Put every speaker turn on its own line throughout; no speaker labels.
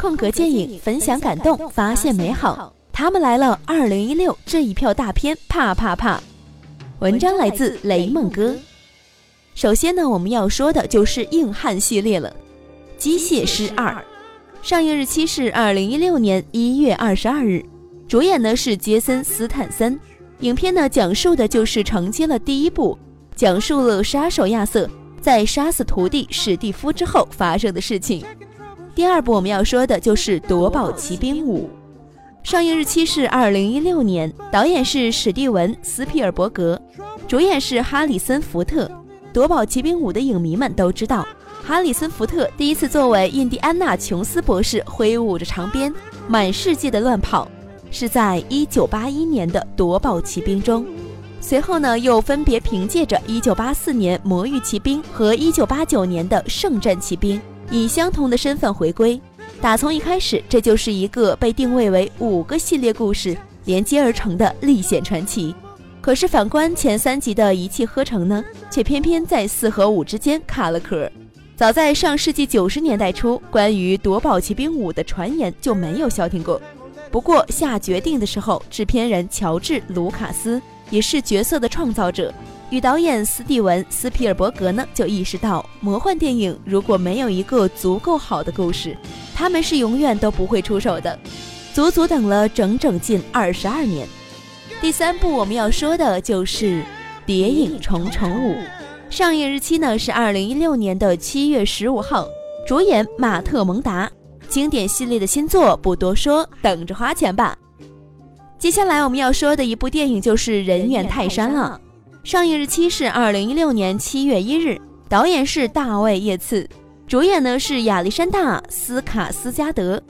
空格电影，分享感动，发现美好。他们来了，二零一六这一票大片，怕怕怕！文章来自雷梦哥。首先呢，我们要说的就是硬汉系列了，《机械师二》，上映日期是二零一六年一月二十二日，主演呢是杰森斯坦森。影片呢讲述的就是承接了第一部，讲述了杀手亚瑟在杀死徒弟史蒂夫之后发生的事情。第二部我们要说的就是《夺宝奇兵五》。上映日期是二零一六年，导演是史蒂文·斯皮尔伯格，主演是哈里森·福特。《夺宝奇兵五》的影迷们都知道，哈里森·福特第一次作为印第安纳·琼斯博士挥舞着长鞭，满世界的乱跑，是在一九八一年的《夺宝奇兵》中。随后呢，又分别凭借着一九八四年《魔域奇兵》和一九八九年的《圣战奇兵》，以相同的身份回归。打从一开始，这就是一个被定位为五个系列故事连接而成的历险传奇。可是反观前三集的一气呵成呢，却偏偏在四和五之间卡了壳。早在上世纪九十年代初，关于《夺宝奇兵五》的传言就没有消停过。不过下决定的时候，制片人乔治·卢卡斯也是角色的创造者。与导演斯蒂文·斯皮尔伯格呢，就意识到魔幻电影如果没有一个足够好的故事，他们是永远都不会出手的。足足等了整整近二十二年。第三部我们要说的就是《谍影重重五》，上映日期呢是二零一六年的七月十五号，主演马特·蒙达。经典系列的新作不多说，等着花钱吧。接下来我们要说的一部电影就是《人猿泰山》了。上映日期是二零一六年七月一日，导演是大卫·叶茨，主演呢是亚历山大·斯卡斯加德。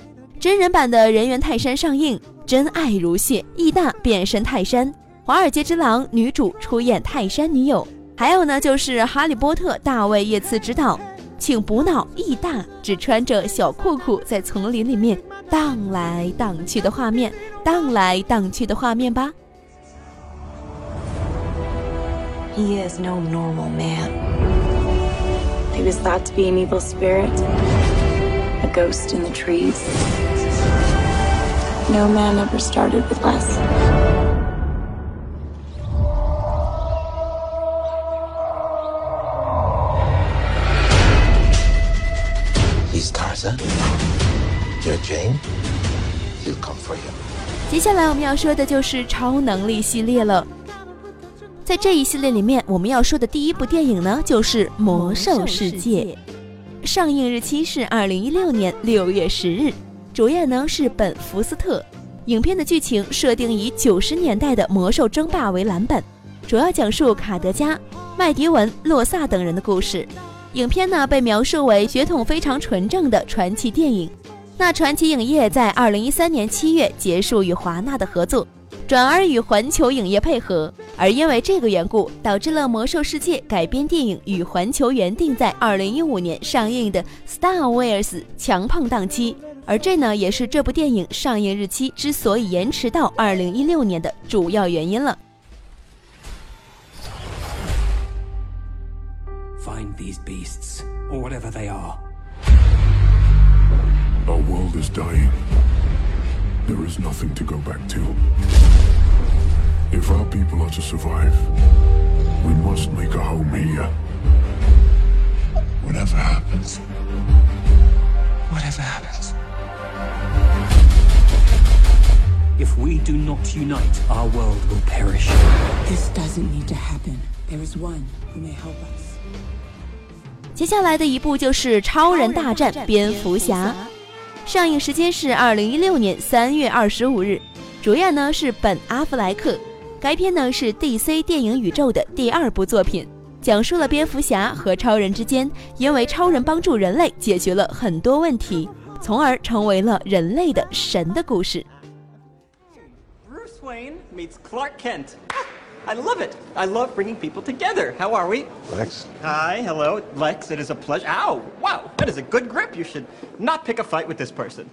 真人版的人猿泰山上映，真爱如血，义大变身泰山，华尔街之狼女主出演泰山女友，还有呢就是哈利波特大卫·叶茨执导，请补脑义大只穿着小裤裤在丛林里面荡来荡去的画面，荡来荡去的画面吧。
He is no normal man. He was thought to be an evil spirit, a ghost in the trees. No man ever started with less.
He's Tarzan. You're Jane. He'll come for you.
接下来我们要说的就是超能力系列了。 在这一系列里面，我们要说的第一部电影呢，就是《魔兽世界》，上映日期是二零一六年六月十日，主演呢是本·福斯特。影片的剧情设定以九十年代的魔兽争霸为蓝本，主要讲述卡德加、麦迪文、洛萨等人的故事。影片呢被描述为血统非常纯正的传奇电影。那传奇影业在二零一三年七月结束与华纳的合作。转而与环球影业配合，而因为这个缘故，导致了《魔兽世界》改编电影与环球原定在二零一五年上映的《Star Wars》强碰档期，而这呢也是这部电影上映日期之所以延迟到二零一六年的主要原因了。
Find these beasts, or whatever they are.
Our world is dying. There is nothing to go back to. If our people are to survive, we must make a home here. Whatever happens.
Whatever happens. If we do not unite, our world will perish.
This doesn't need to happen. There is one who may help us.
接下来的一部就是《超人大战蝙蝠侠》。 上映时间是二零一六年三月二十五日，主演呢是本·阿弗莱克。该片呢是 DC 电影宇宙的第二部作品，讲述了蝙蝠侠和超人之间因为超人帮助人类解决了很多问题，从而成为了人类的神的故事。
Bruce Wayne meets Clark Kent. I love it. I love bringing people together. How are we?
Lex?
Hi, hello, Lex. It is a pleasure. Ow! Wow, that is a good grip. You should not pick a fight with this person.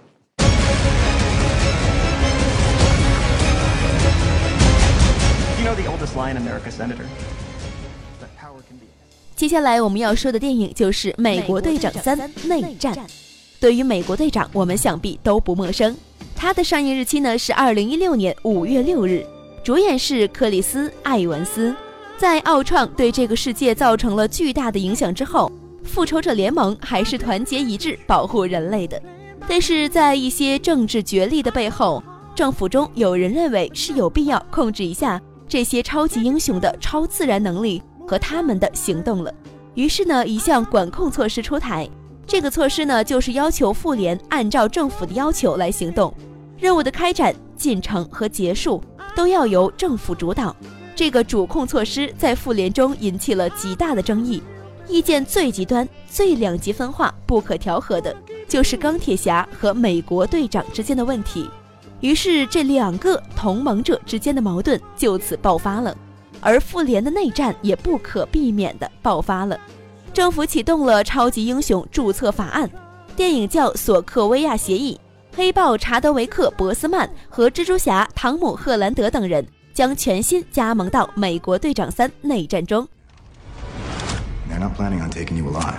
You know the oldest lie America, Senator? That power can be.
接下来我们要说的电影就是《美国队长三：内战》。对于美国队长，我们想必都不陌生。它的上映日期呢是二零一六年五月六日，主演是克里斯·艾文斯。在奥创对这个世界造成了巨大的影响之后，复仇者联盟还是团结一致保护人类的。但是在一些政治角力的背后，政府中有人认为是有必要控制一下这些超级英雄的超自然能力和他们的行动了。于是呢，一项管控措施出台。这个措施呢，就是要求妇联按照政府的要求来行动。任务的开展、进程和结束都要由政府主导。这个主控措施在妇联中引起了极大的争议，意见最极端、最两极分化、不可调和的，就是钢铁侠和美国队长之间的问题。于是，这两个同盟者之间的矛盾就此爆发了，而妇联的内战也不可避免地爆发了。政府启动了超级英雄注册法案，电影叫《索克维亚协议》。黑豹查德维克·博斯曼和蜘蛛侠汤姆·赫兰德等人将全新加盟到《美国队长三：内战》中。
They're not planning on taking you alive.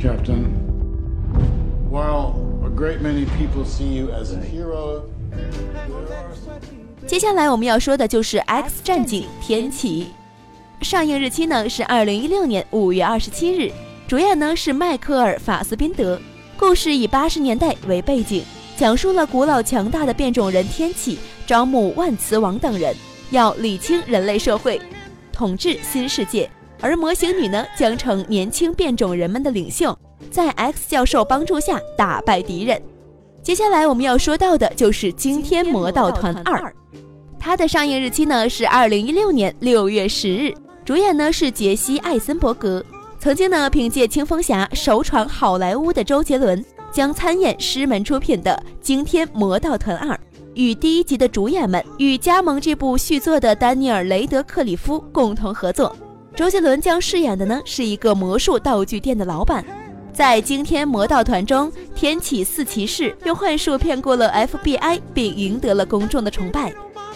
Captain, while a great many people see you as a hero,
接下来我们要说的就是《X 战警：天启》，上映日期呢是二零一六年五月二十七日，主演呢是迈克尔·法斯宾德。故事以八十年代为背景，讲述了古老强大的变种人天启招募万磁王等人，要理清人类社会，统治新世界。而魔形女呢将成年轻变种人们的领袖，在 X 教授帮助下打败敌人。接下来我们要说到的就是《惊天魔盗团二》。它的上映日期呢是二零一六年六月十日，主演呢是杰西·艾森伯格。曾经呢凭借《青蜂侠》首闯好莱坞的周杰伦将参演狮门出品的《惊天魔盗团二》，与第一集的主演们与加盟这部续作的丹尼尔·雷德克里夫共同合作。周杰伦将饰演的呢是一个魔术道具店的老板。在《惊天魔盗团》中，天启四骑士用幻术骗过了 FBI，并赢得了公众的崇拜。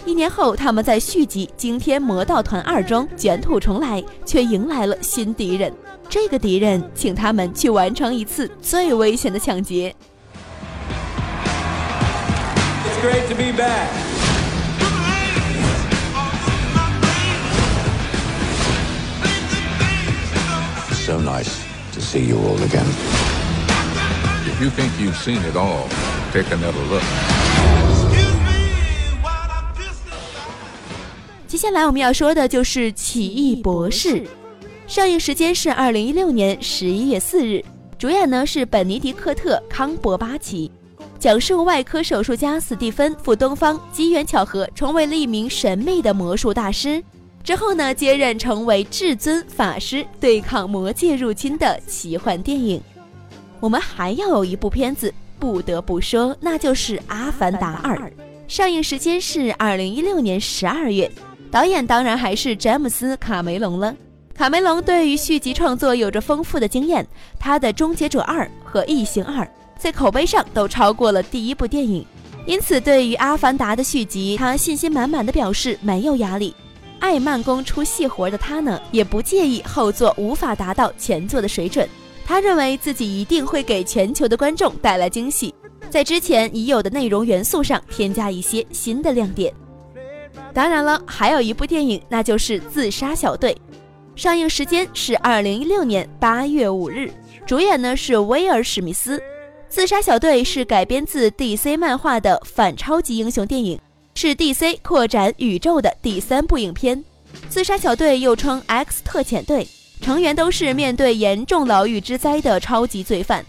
一年后，他们在续集《惊天魔盗团二》中卷土重来，却迎来了新敌人。这个敌人请他们去完成一次最危险的抢劫。
It's great to be back.
So nice to see you all again.
If you think you've seen it all, take another look.
接下来我们要说的就是《奇异博士》，上映时间是二零一六年十一月四日，主演呢是本尼迪克特·康伯巴奇，讲述外科手术家斯蒂芬赴东方机缘巧合成为了一名神秘的魔术大师，之后呢接任成为至尊法师，对抗魔界入侵的奇幻电影。我们还要有一部片子不得不说，那就是《阿凡达二》，上映时间是二零一六年十二月。导演当然还是詹姆斯·卡梅隆了。卡梅隆对于续集创作有着丰富的经验，他的《终结者二》和《异形二》在口碑上都超过了第一部电影，因此对于《阿凡达》的续集，他信心满满的表示没有压力。爱慢工出细活的他呢，也不介意后作无法达到前作的水准。他认为自己一定会给全球的观众带来惊喜，在之前已有的内容元素上添加一些新的亮点。当然了，还有一部电影，那就是《自杀小队》，上映时间是二零一六年八月五日，主演呢是威尔·史密斯。《自杀小队》是改编自 DC 漫画的反超级英雄电影，是 DC 扩展宇宙的第三部影片。自杀小队又称 X 特遣队，成员都是面对严重牢狱之灾的超级罪犯，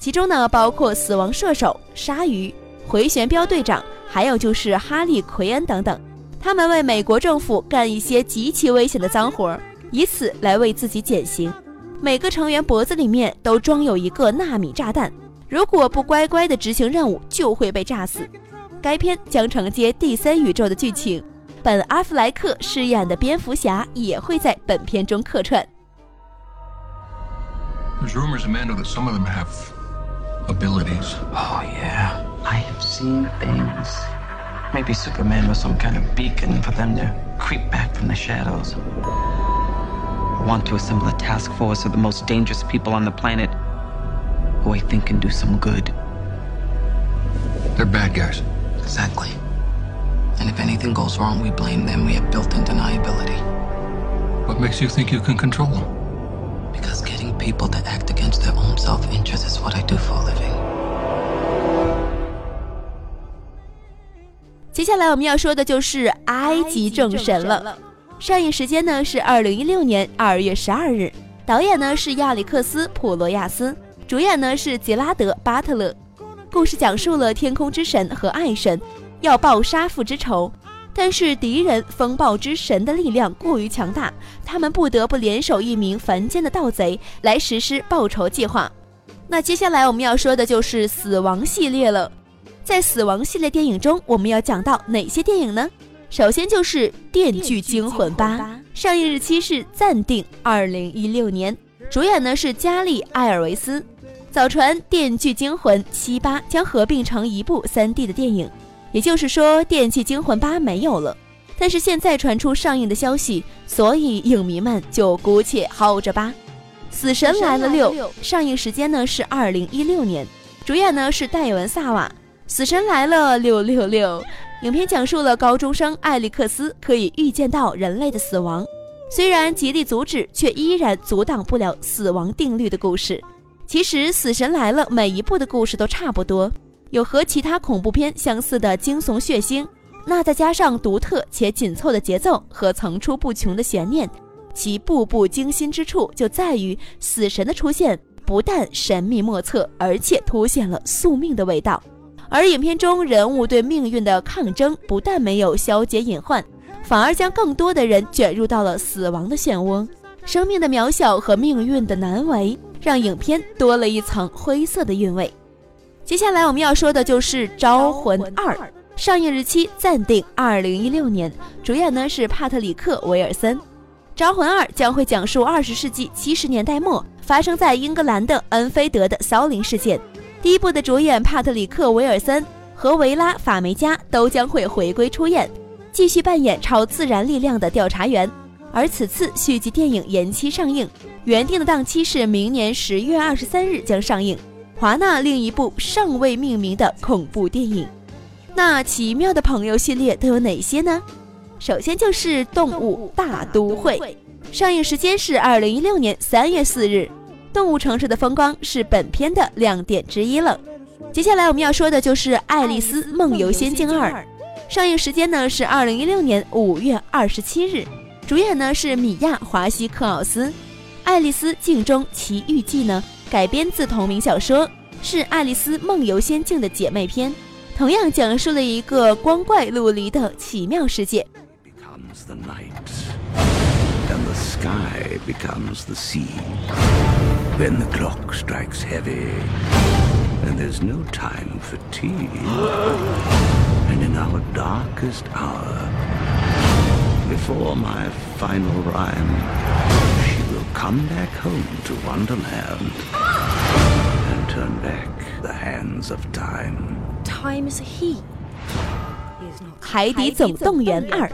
其中呢包括死亡射手、鲨鱼、回旋镖队长，还有就是哈利·奎恩等等。他们为美国政府干一些极其危险的脏活，以此来为自己减刑。每个成员脖子里面都装有一个纳米炸弹，如果不乖乖的执行任务，就会被炸死。该片将承接第三宇宙的剧情，本·阿弗莱克饰演的蝙蝠侠也会在本片中客串。
There's rumors, Amanda, that some of them have abilities.
Oh, yeah. I have seen things
Maybe Superman was some kind of beacon for them to creep back from the shadows. I want to assemble a task force of the most dangerous people on the planet who I think can do some good.
They're bad guys.
Exactly. And if anything goes wrong, we blame them. We have built in deniability.
What makes you think you can control them?
Because getting people to act against their own self interest is what I do for a living.
接下来我们要说的就是埃及众神了。上映时间呢是二零一六年二月十二日，导演呢是亚历克斯·普罗亚斯，主演呢是杰拉德·巴特勒。故事讲述了天空之神和爱神要报杀父之仇，但是敌人风暴之神的力量过于强大，他们不得不联手一名凡间的盗贼来实施报仇计划。那接下来我们要说的就是死亡系列了。在死亡系列电影中，我们要讲到哪些电影呢？首先就是《电锯惊魂八》，上映日期是暂定二零一六年，主演呢是加利·艾尔维斯。早传《电锯惊魂七八》将合并成一部 3D 的电影，也就是说，《电锯惊魂八》没有了。但是现在传出上映的消息，所以影迷们就姑且耗着吧。《死神来了六》上映时间呢是二零一六年，主演呢是戴文·萨瓦。《死神来了六六六》影片讲述了高中生艾利克斯可以预见到人类的死亡，虽然极力阻止，却依然阻挡不了死亡定律的故事。其实《死神来了》每一部的故事都差不多，有和其他恐怖片相似的惊悚血腥，那再加上独特且紧凑的节奏和层出不穷的悬念，其步步惊心之处就在于死神的出现不但神秘莫测，而且凸显了宿命的味道。而影片中人物对命运的抗争不但没有消解隐患，反而将更多的人卷入到了死亡的漩涡，生命的渺小和命运的难为。让影片多了一层灰色的韵味。接下来我们要说的就是《招魂二》，上映日期暂定二零一六年，主演呢是帕特里克·维尔森。《招魂二》将会讲述二十世纪七十年代末发生在英格兰的恩菲德的骚灵事件。第一部的主演帕特里克·维尔森和维拉·法梅加都将会回归出演，继续扮演超自然力量的调查员。而此次续集电影延期上映。原定的档期是明年十月二十三日将上映。华纳另一部尚未命名的恐怖电影，那奇妙的朋友系列都有哪些呢？首先就是《动物大都会》，上映时间是二零一六年三月四日。动物城市的风光是本片的亮点之一了。接下来我们要说的就是《爱丽丝梦游仙境二》，上映时间呢是二零一六年五月二十七日，主演呢是米娅·华西克奥斯。《爱丽丝镜中奇遇记》呢，改编自同名小说，是《爱丽丝梦游仙境》的姐妹篇，同样讲述了一个光怪陆离的奇妙世界。
Come back home to Wonderland and turn back the hands of time.
Time is he. 海底总动员二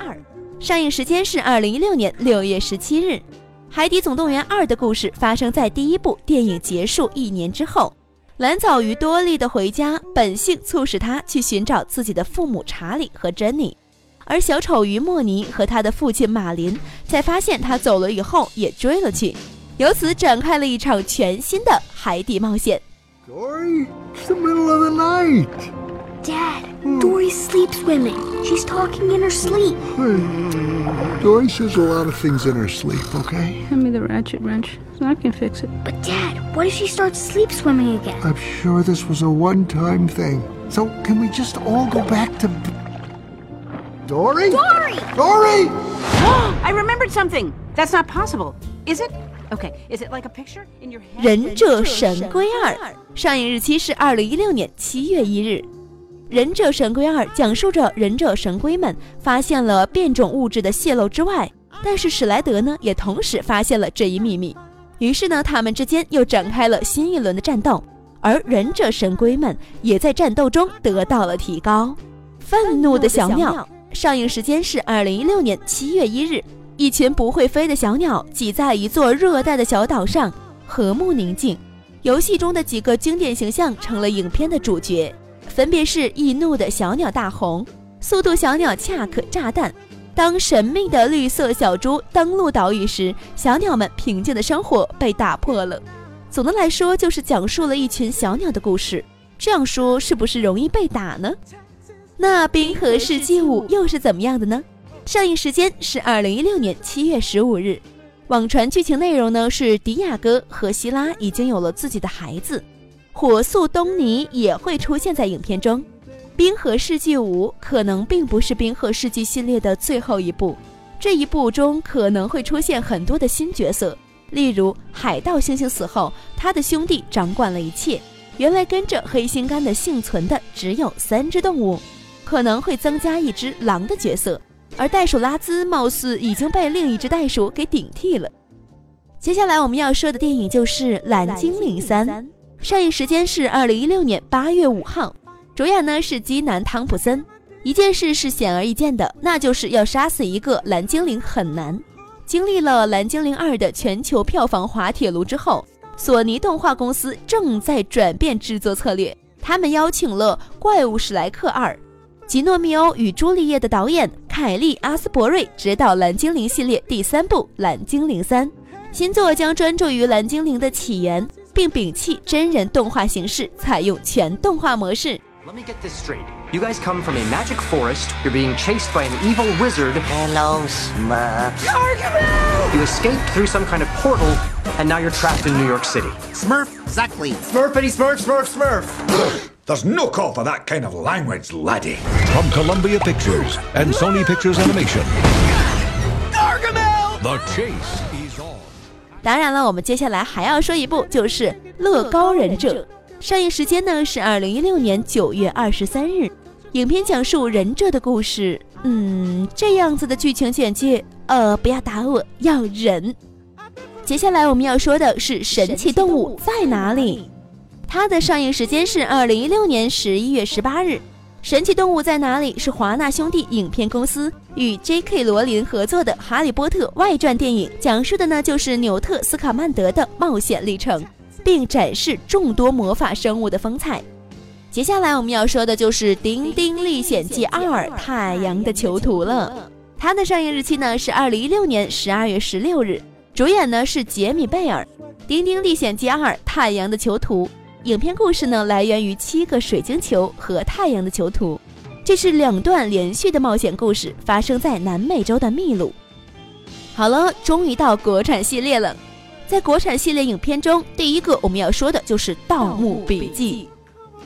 上映时间是二零一六年六月十七日。海底总动员二的故事发生在第一部电影结束一年之后，蓝藻鱼多利的回家本性促使他去寻找自己的父母查理和珍妮。而小丑鱼莫尼和他的父亲马林在发现他走了以后，也追了去，由此展开了一场全新的海底冒险。
Dory, it's the middle of the night.
Dad, Dory's sleep swimming. She's talking in her sleep.
Dory says a lot of things in her sleep, okay?
Hand me the ratchet wrench. I can fix it.
But Dad, what if she starts sleep swimming again?
I'm sure this was a one-time thing. So can we just all go back to Dory?
Dory!
Dory!
I remembered something. That's not possible, is it? Okay, is it like a picture in your head?
忍者神龟二上映日期是二零一六年七月一日。忍者神龟二讲述着忍者神龟们发现了变种物质的泄露之外，但是史莱德呢也同时发现了这一秘密，于是呢他们之间又展开了新一轮的战斗，而忍者神龟们也在战斗中得到了提高。愤怒的小鸟上映时间是二零一六年七月一日。一群不会飞的小鸟挤在一座热带的小岛上，和睦宁静。游戏中的几个经典形象成了影片的主角，分别是易怒的小鸟大红、速度小鸟恰克炸弹。当神秘的绿色小猪登陆岛屿时，小鸟们平静的生活被打破了。总的来说，就是讲述了一群小鸟的故事。这样说是不是容易被打呢？那《冰河世纪五》又是怎么样的呢？上映时间是二零一六年七月十五日。网传剧情内容呢是迪亚哥和希拉已经有了自己的孩子，火速东尼也会出现在影片中。《冰河世纪五》可能并不是《冰河世纪》系列的最后一部，这一部中可能会出现很多的新角色，例如海盗猩猩死后，他的兄弟掌管了一切。原来跟着黑心肝的幸存的只有三只动物，可能会增加一只狼的角色。而袋鼠拉兹貌似已经被另一只袋鼠给顶替了。接下来我们要说的电影就是《蓝精灵三》，上映时间是二零一六年八月五号，主演呢是基南·汤普森。一件事是显而易见的，那就是要杀死一个蓝精灵很难。经历了《蓝精灵二》的全球票房滑铁卢之后，索尼动画公司正在转变制作策略，他们邀请了《怪物史莱克二》。吉诺密欧与朱丽叶的导演凯利·阿斯伯瑞执导《蓝精灵》系列第三部《蓝精灵三》，新作将专注于蓝精灵的起源，并摒弃真人动画形式，采用全动画模式。
Let me get this straight. You guys come from a magic forest. You're being chased by an evil wizard.
Hello, Smurf.
You escaped through some kind of portal, and now you're trapped in New York City.
Smurf, exactly.
Smurfity Smurf, Smurf, Smurf. There's no call for that kind of language, laddie.
From Columbia Pictures and Sony Pictures Animation.
Gargamel!
The chase is on.
当然了，我们接下来还要说一部，就是《乐高忍者》。上映时间呢是二零一六年九月二十三日。影片讲述忍者的故事。嗯，这样子的剧情简介，呃，不要打我，要忍。接下来我们要说的是《神奇动物在哪里》。它的上映时间是二零一六年十一月十八日。《神奇动物在哪里》是华纳兄弟影片公司与 J.K. 罗琳合作的《哈利波特》外传电影，讲述的呢就是纽特斯卡曼德的冒险历程，并展示众多魔法生物的风采。接下来我们要说的就是《丁丁历险记二：太阳的囚徒》了。它的上映日期呢是二零一六年十二月十六日，主演呢是杰米贝尔。《丁丁历险记二：太阳的囚徒》。影片故事呢，来源于七个水晶球和太阳的囚徒，这是两段连续的冒险故事，发生在南美洲的秘鲁。好了，终于到国产系列了。在国产系列影片中，第一个我们要说的就是《盗墓笔记》，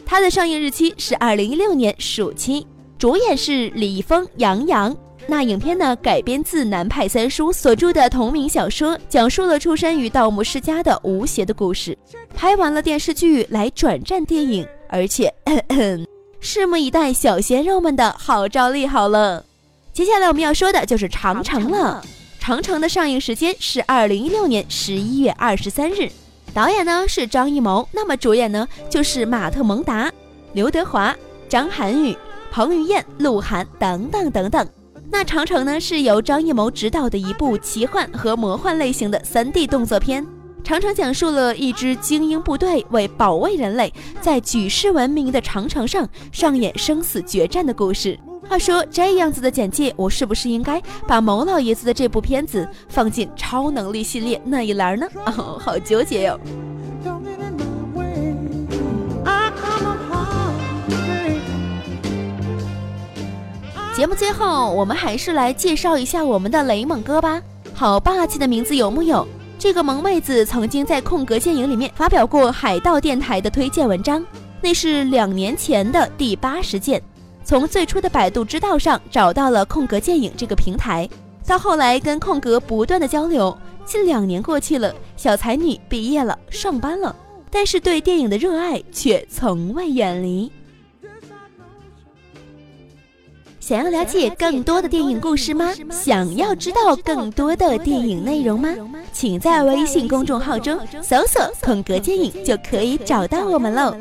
它的上映日期是二零一六年暑期，主演是李易峰、杨洋。那影片呢，改编自南派三叔所著的同名小说，讲述了出身于盗墓世家的吴邪的故事。拍完了电视剧来转战电影，而且咳咳 拭目以待小鲜肉们的号召力好了。接下来我们要说的就是《长城》了，《长城》的上映时间是二零一六年十一月二十三日，导演呢是张艺谋，那么主演呢就是马特·蒙达、刘德华、张涵予、彭于晏、鹿晗等等等等。那长城呢，是由张艺谋执导的一部奇幻和魔幻类型的 3D 动作片。长城讲述了一支精英部队为保卫人类，在举世闻名的长城上上演生死决战的故事。话说这样子的简介，我是不是应该把某老爷子的这部片子放进超能力系列那一栏呢？哦，好纠结哟。节目最后，我们还是来介绍一下我们的雷猛哥吧。好霸气的名字有木有？这个萌妹子曾经在空格电影里面发表过海盗电台的推荐文章，那是两年前的第八十件。从最初的百度知道上找到了空格电影这个平台，到后来跟空格不断的交流，近两年过去了，小才女毕业了，上班了，但是对电影的热爱却从未远离。想要了解更多的电影故事吗？想要知道更多的电影内容吗？请在微信公众号中搜索“空格电影”就可以找到我们喽。